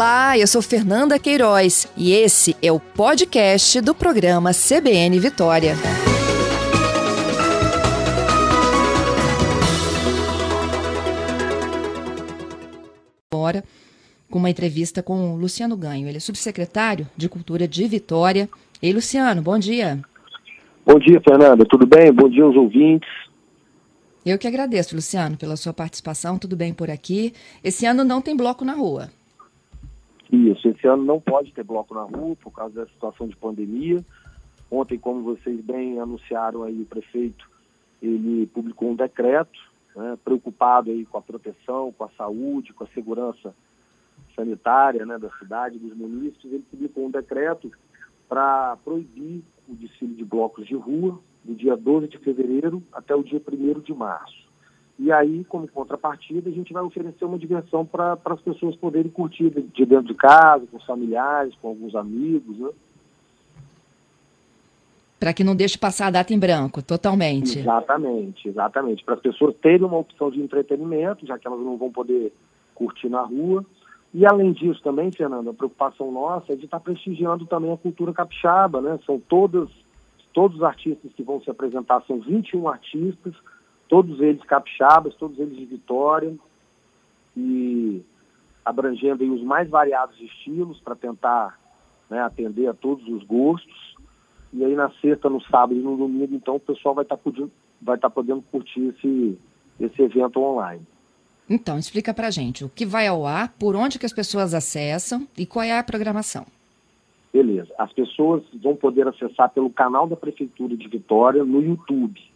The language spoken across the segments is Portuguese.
Olá, eu sou Fernanda Queiroz e esse é o podcast do programa CBN Vitória. Agora, com uma entrevista com o Luciano Ganho. Ele é subsecretário de Cultura de Vitória. Ei, Luciano, bom dia. Bom dia, Fernanda. Tudo bem? Bom dia aos ouvintes. Eu que agradeço, Luciano, pela sua participação. Tudo bem por aqui? Esse ano não tem bloco na rua. Esse ano não pode ter bloco na rua por causa da situação de pandemia. Ontem, como vocês bem anunciaram aí, o prefeito ele publicou um decreto, né, preocupado aí com a proteção, com a saúde, com a segurança sanitária né, da cidade, dos munícipes. Ele publicou um decreto para proibir o desfile de blocos de rua do dia 12 de fevereiro até o dia 1 de março. E aí, como contrapartida, a gente vai oferecer uma diversão para as pessoas poderem curtir de dentro de casa, com os familiares, com alguns amigos, né? Para que não deixe passar a data em branco, totalmente. Exatamente, exatamente. Para as pessoas terem uma opção de entretenimento, já que elas não vão poder curtir na rua. E além disso também, Fernanda, a preocupação nossa é de estar tá prestigiando também a cultura capixaba, né? São todas, todos os artistas que vão se apresentar, são 21 artistas, todos eles capixabas, todos eles de Vitória, e abrangendo os mais variados estilos para tentar né, atender a todos os gostos. E aí na sexta, no sábado e no domingo, então o pessoal vai estar tá podendo, vai tá podendo curtir esse, esse evento online. Então, explica para gente o que vai ao ar, por onde que as pessoas acessam e qual é a programação. Beleza. As pessoas vão poder acessar pelo canal da Prefeitura de Vitória no YouTube.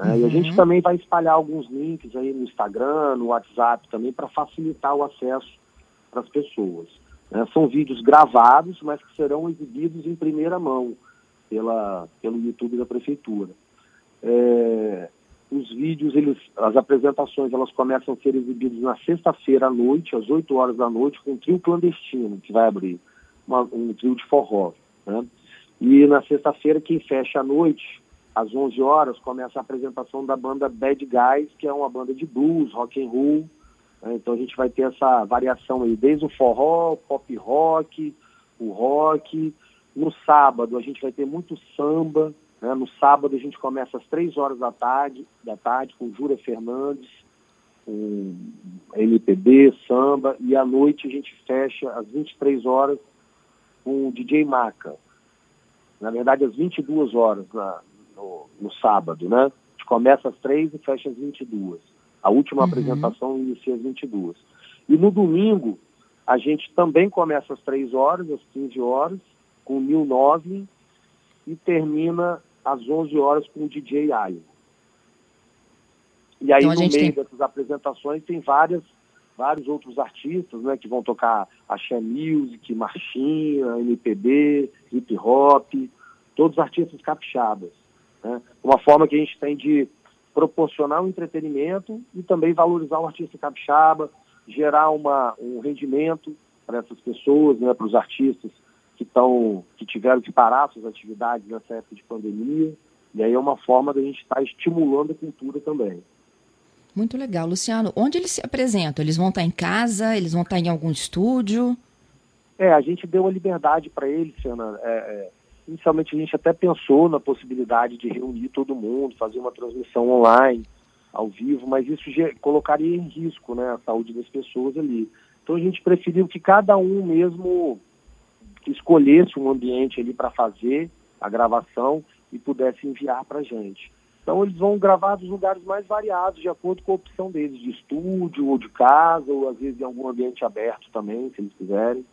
Né? Uhum. E a gente uhum. também vai espalhar alguns links aí no Instagram, no WhatsApp também, para facilitar o acesso para as pessoas. Né? São vídeos gravados, mas que serão exibidos em primeira mão pela, pelo YouTube da Prefeitura. É, os vídeos, eles, as apresentações, elas começam a ser exibidas na sexta-feira à noite, às 8 horas da noite, com um trio clandestino, que vai abrir, uma, um trio de forró. Né? E na sexta-feira, quem fecha a noite às 11 horas começa a apresentação da banda Bad Guys, que é uma banda de blues, rock and roll. Né? Então a gente vai ter essa variação aí, desde o forró, pop rock, o rock. No sábado a gente vai ter muito samba. Né? No sábado a gente começa às 3 horas da tarde, da tarde com Júlia Fernandes, com MPB, samba. E à noite a gente fecha às 23 horas com o DJ Maca. Na verdade, às 22 horas, na, no, no sábado, né? A gente começa às três e fecha às 22. A última uhum. apresentação inicia às 22. E no domingo, a gente também começa às 3 horas, às 15 horas, com o Nove e termina às 11 horas com o DJ Ayo. E aí, então, no meio tem... dessas apresentações, tem várias, vários outros artistas, né, que vão tocar axé music, marchinha, MPB, hip hop, todos artistas capixabas. Né? Uma forma que a gente tem de proporcionar um entretenimento e também valorizar o artista capixaba, gerar uma, um rendimento para essas pessoas, né, para os artistas que, tão, que tiveram que parar suas atividades nessa época de pandemia. E aí é uma forma da gente estar tá estimulando a cultura também. Muito legal. Luciano, onde eles se apresentam? Eles vão estar em casa? Eles vão estar em algum estúdio? É, a gente deu a liberdade para eles, Fernanda. É, é, Inicialmente a gente até pensou na possibilidade de reunir todo mundo, fazer uma transmissão online, ao vivo, mas isso colocaria em risco né, a saúde das pessoas ali. Então a gente preferiu que cada um mesmo escolhesse um ambiente ali para fazer a gravação e pudesse enviar para a gente. Então eles vão gravar dos lugares mais variados, de acordo com a opção deles, de estúdio ou de casa, ou às vezes em algum ambiente aberto também, se eles quiserem.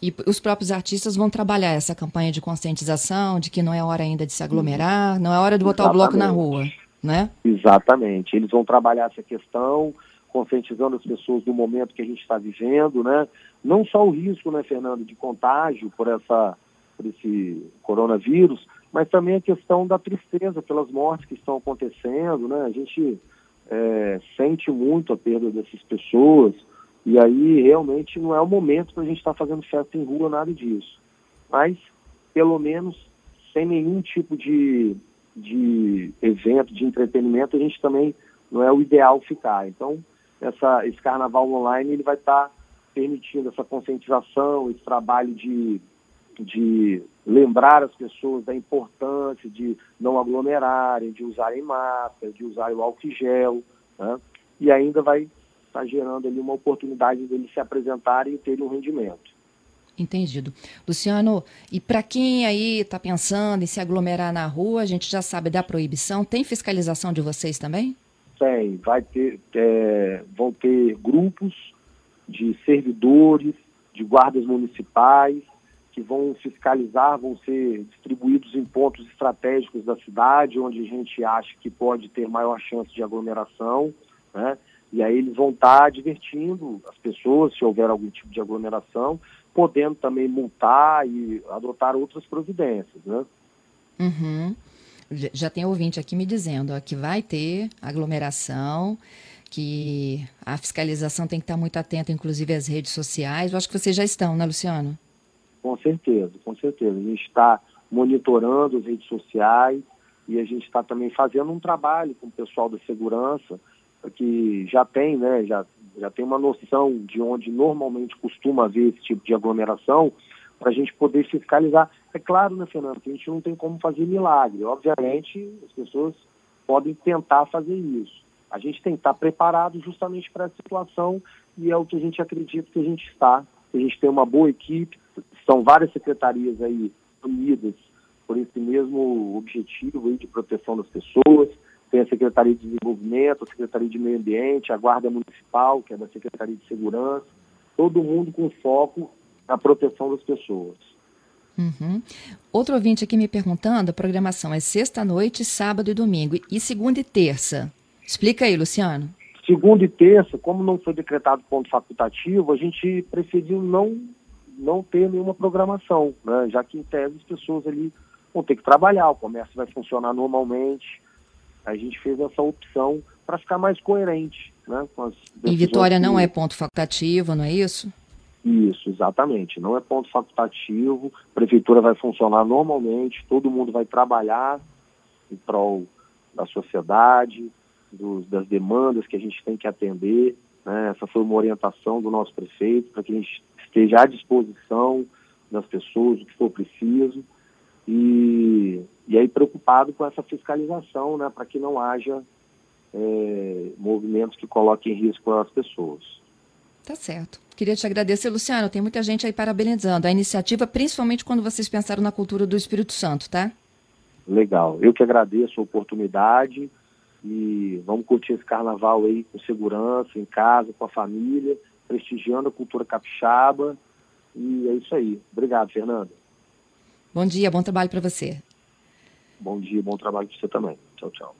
E os próprios artistas vão trabalhar essa campanha de conscientização, de que não é hora ainda de se aglomerar, não é hora de botar Exatamente. o bloco na rua, né? Exatamente. Eles vão trabalhar essa questão, conscientizando as pessoas do momento que a gente está vivendo, né? Não só o risco, né, Fernando, de contágio por essa por esse coronavírus, mas também a questão da tristeza pelas mortes que estão acontecendo, né? A gente é, sente muito a perda dessas pessoas, e aí realmente não é o momento para a gente estar tá fazendo festa em rua, nada disso. Mas, pelo menos, sem nenhum tipo de, de evento, de entretenimento, a gente também não é o ideal ficar. Então, essa, esse carnaval online ele vai estar tá permitindo essa conscientização, esse trabalho de, de lembrar as pessoas da importância de não aglomerarem, de usarem máscara, de usarem o álcool gel, né? e ainda vai estar tá gerando ali uma oportunidade deles se apresentarem e terem um rendimento. Entendido. Luciano, e para quem aí está pensando em se aglomerar na rua, a gente já sabe da proibição, tem fiscalização de vocês também? Tem, vai ter, é, vão ter grupos de servidores, de guardas municipais, que vão fiscalizar, vão ser distribuídos em pontos estratégicos da cidade, onde a gente acha que pode ter maior chance de aglomeração, né? E aí eles vão estar tá divertindo as pessoas, se houver algum tipo de aglomeração, podendo também multar e adotar outras providências, né? Uhum. Já tem ouvinte aqui me dizendo ó, que vai ter aglomeração, que a fiscalização tem que estar muito atenta, inclusive às redes sociais. Eu acho que vocês já estão, né, Luciano? Com certeza, com certeza. A gente está monitorando as redes sociais e a gente está também fazendo um trabalho com o pessoal da segurança que já tem, né, já já tem uma noção de onde normalmente costuma haver esse tipo de aglomeração, para a gente poder fiscalizar. É claro, né, Fernando, que a gente não tem como fazer milagre. Obviamente, as pessoas podem tentar fazer isso. A gente tem que estar preparado justamente para essa situação e é o que a gente acredita que a gente está. A gente tem uma boa equipe, são várias secretarias aí unidas por esse mesmo objetivo de proteção das pessoas tem a Secretaria de Desenvolvimento, a Secretaria de Meio Ambiente, a Guarda Municipal, que é da Secretaria de Segurança, todo mundo com foco na proteção das pessoas. Uhum. Outro ouvinte aqui me perguntando, a programação é sexta-noite, sábado e domingo, e segunda e terça. Explica aí, Luciano. Segunda e terça, como não foi decretado ponto facultativo, a gente preferiu não, não ter nenhuma programação, né? já que em tese as pessoas ali vão ter que trabalhar, o comércio vai funcionar normalmente, a gente fez essa opção para ficar mais coerente. Né, com as e Vitória não é ponto facultativo, não é isso? Isso, exatamente. Não é ponto facultativo, a prefeitura vai funcionar normalmente, todo mundo vai trabalhar em prol da sociedade, dos, das demandas que a gente tem que atender. Né? Essa foi uma orientação do nosso prefeito para que a gente esteja à disposição das pessoas, o que for preciso. E, e aí preocupado com essa fiscalização, né, para que não haja é, movimentos que coloquem em risco as pessoas. Tá certo. Queria te agradecer, Luciano. Tem muita gente aí parabenizando a iniciativa, principalmente quando vocês pensaram na cultura do Espírito Santo, tá? Legal. Eu que agradeço a oportunidade e vamos curtir esse carnaval aí com segurança, em casa, com a família, prestigiando a cultura capixaba. E é isso aí. Obrigado, Fernanda. Bom dia, bom trabalho para você. Bom dia, bom trabalho para você também. Tchau, tchau.